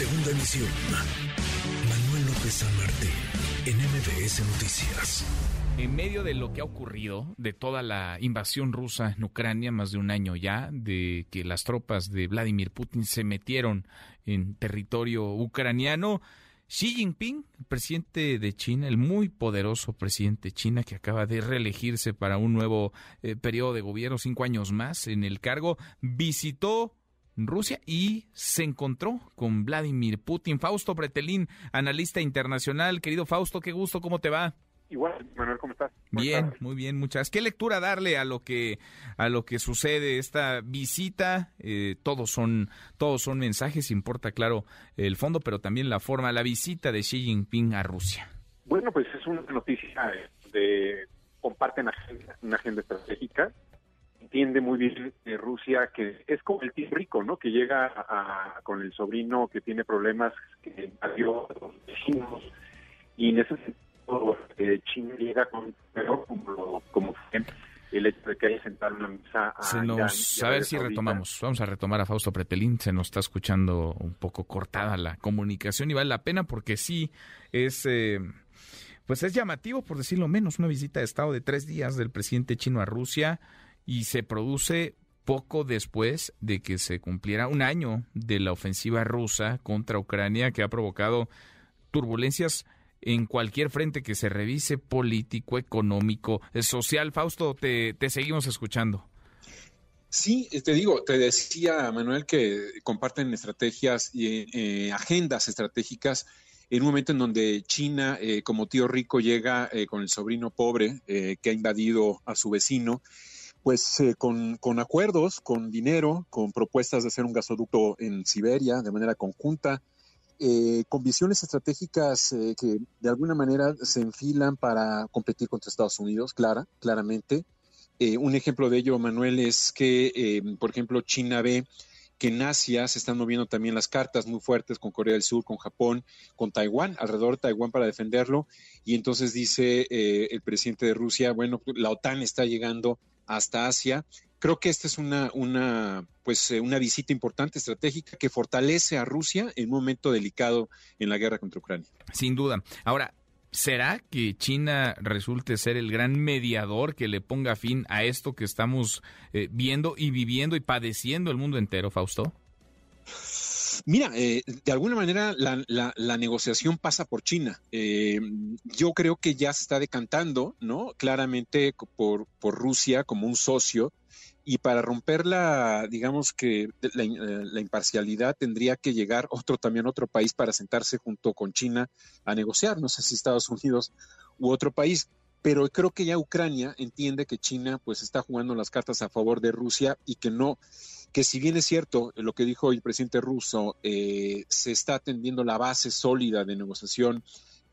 Segunda emisión. Manuel López San Martín, en MBS Noticias. En medio de lo que ha ocurrido, de toda la invasión rusa en Ucrania, más de un año ya, de que las tropas de Vladimir Putin se metieron en territorio ucraniano, Xi Jinping, presidente de China, el muy poderoso presidente de China que acaba de reelegirse para un nuevo eh, periodo de gobierno, cinco años más en el cargo, visitó Rusia y se encontró con Vladimir Putin. Fausto Pretelín, analista internacional. Querido Fausto, qué gusto, ¿cómo te va? Igual, Manuel, ¿cómo estás? Bien, muy bien, muchas. ¿Qué lectura darle a lo que a lo que sucede esta visita? Eh, todos son todos son mensajes, importa claro el fondo, pero también la forma. La visita de Xi Jinping a Rusia. Bueno, pues es una noticia de comparten una agenda estratégica entiende muy bien Rusia que es como el tío rico, ¿no? Que llega a, con el sobrino que tiene problemas, que invadió a los vecinos, y en ese sentido eh, China llega con pero como, como el hecho de que haya sentado en la mesa a, se nos, a ver si retomamos, vamos a retomar a Fausto Pretelín, se nos está escuchando un poco cortada la comunicación y vale la pena porque sí es... Eh, pues es llamativo, por decirlo menos, una visita de Estado de tres días del presidente chino a Rusia y se produce poco después de que se cumpliera un año de la ofensiva rusa contra Ucrania que ha provocado turbulencias en cualquier frente que se revise, político, económico, social. Fausto, te, seguimos escuchando. Sí, te digo, te decía Manuel que comparten estrategias y eh, agendas estratégicas en un momento en donde China, eh, como tío rico, llega eh, con el sobrino pobre que ha invadido a su vecino pues eh, con, acuerdos, con dinero, con propuestas de hacer un gasoducto en Siberia de manera conjunta, eh, con visiones estratégicas eh, que de alguna manera se enfilan para competir contra Estados Unidos, clara, claramente. un ejemplo de ello, Manuel, es que, por ejemplo, China ve que en Asia se están moviendo también las cartas muy fuertes con Corea del Sur, con Japón, con Taiwán, alrededor de Taiwán para defenderlo. Y entonces dice el presidente de Rusia, bueno, la OTAN está llegando hasta Asia. Creo que esta es una, una, pues, eh, una visita importante, estratégica, que fortalece a Rusia en un momento delicado en la guerra contra Ucrania. Sin duda. Ahora, ¿será que China resulte ser el gran mediador que le ponga fin a esto que estamos eh, viendo y viviendo y padeciendo el mundo entero, Fausto? Mira, eh, de alguna manera la, negociación pasa por China. Eh, yo creo que ya se está decantando, ¿no? Claramente por, por Rusia como un socio. Y para romper la, digamos que la, eh, la, imparcialidad tendría que llegar otro también otro país para sentarse junto con China a negociar. No sé si Estados Unidos u otro país pero creo que ya Ucrania entiende que China pues está jugando las cartas a favor de Rusia y que no que si bien es cierto lo que dijo el presidente ruso, eh, se está atendiendo la base sólida de negociación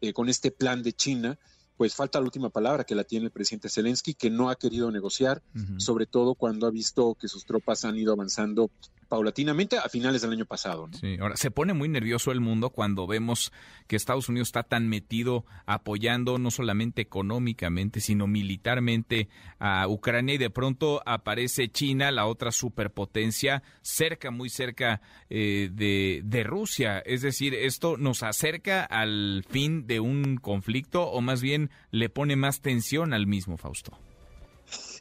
eh, con este plan de China, pues falta la última palabra que la tiene el presidente Zelensky, que no ha querido negociar, sobre todo cuando ha visto que sus tropas han ido avanzando paulatinamente a finales del año pasado. Sí, ahora se pone muy nervioso el mundo cuando vemos que Estados Unidos está tan metido apoyando no solamente económicamente, sino militarmente a Ucrania y de pronto aparece China, la otra superpotencia, cerca, muy cerca eh, de, de Rusia. Es decir, esto nos acerca al fin de un conflicto o más bien le pone más tensión al mismo, Fausto.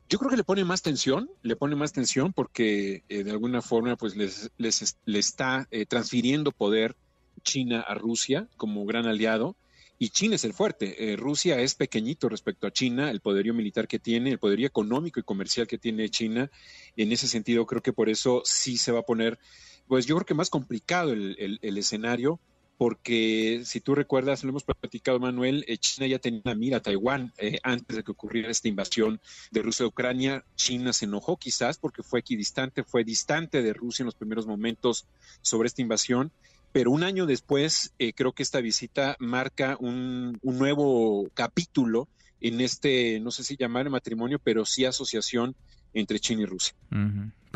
Yo creo que le pone más tensión, le pone más tensión porque eh, de alguna forma pues les, les, le está eh, transfiriendo poder China a Rusia como gran aliado y China es el fuerte. Eh, Rusia es pequeñito respecto a China, el poderío militar que tiene, el poderío económico y comercial que tiene China. En ese sentido creo que por eso sí se va a poner, pues yo creo que más complicado el, el escenario porque si tú recuerdas, lo hemos platicado, Manuel, eh, China ya tenía mira a Taiwán eh, antes de que ocurriera esta invasión de Rusia a Ucrania. China se enojó quizás porque fue equidistante, fue distante de Rusia en los primeros momentos sobre esta invasión, pero un año después eh, creo que esta visita marca un, un nuevo capítulo en este, no sé si llamar matrimonio, pero sí asociación entre China y Rusia.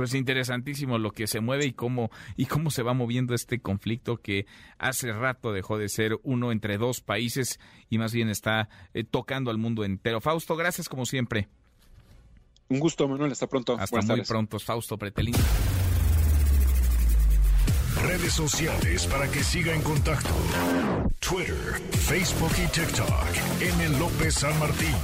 Pues interesantísimo lo que se mueve y cómo y cómo se va moviendo este conflicto que hace rato dejó de ser uno entre dos países y más bien está eh, tocando al mundo entero. Fausto, gracias como siempre. Un gusto, Manuel. Hasta pronto. Hasta muy pronto, Fausto Pretelín. redes sociales para que siga en contacto: Twitter, Facebook y TikTok. M. López San Martín.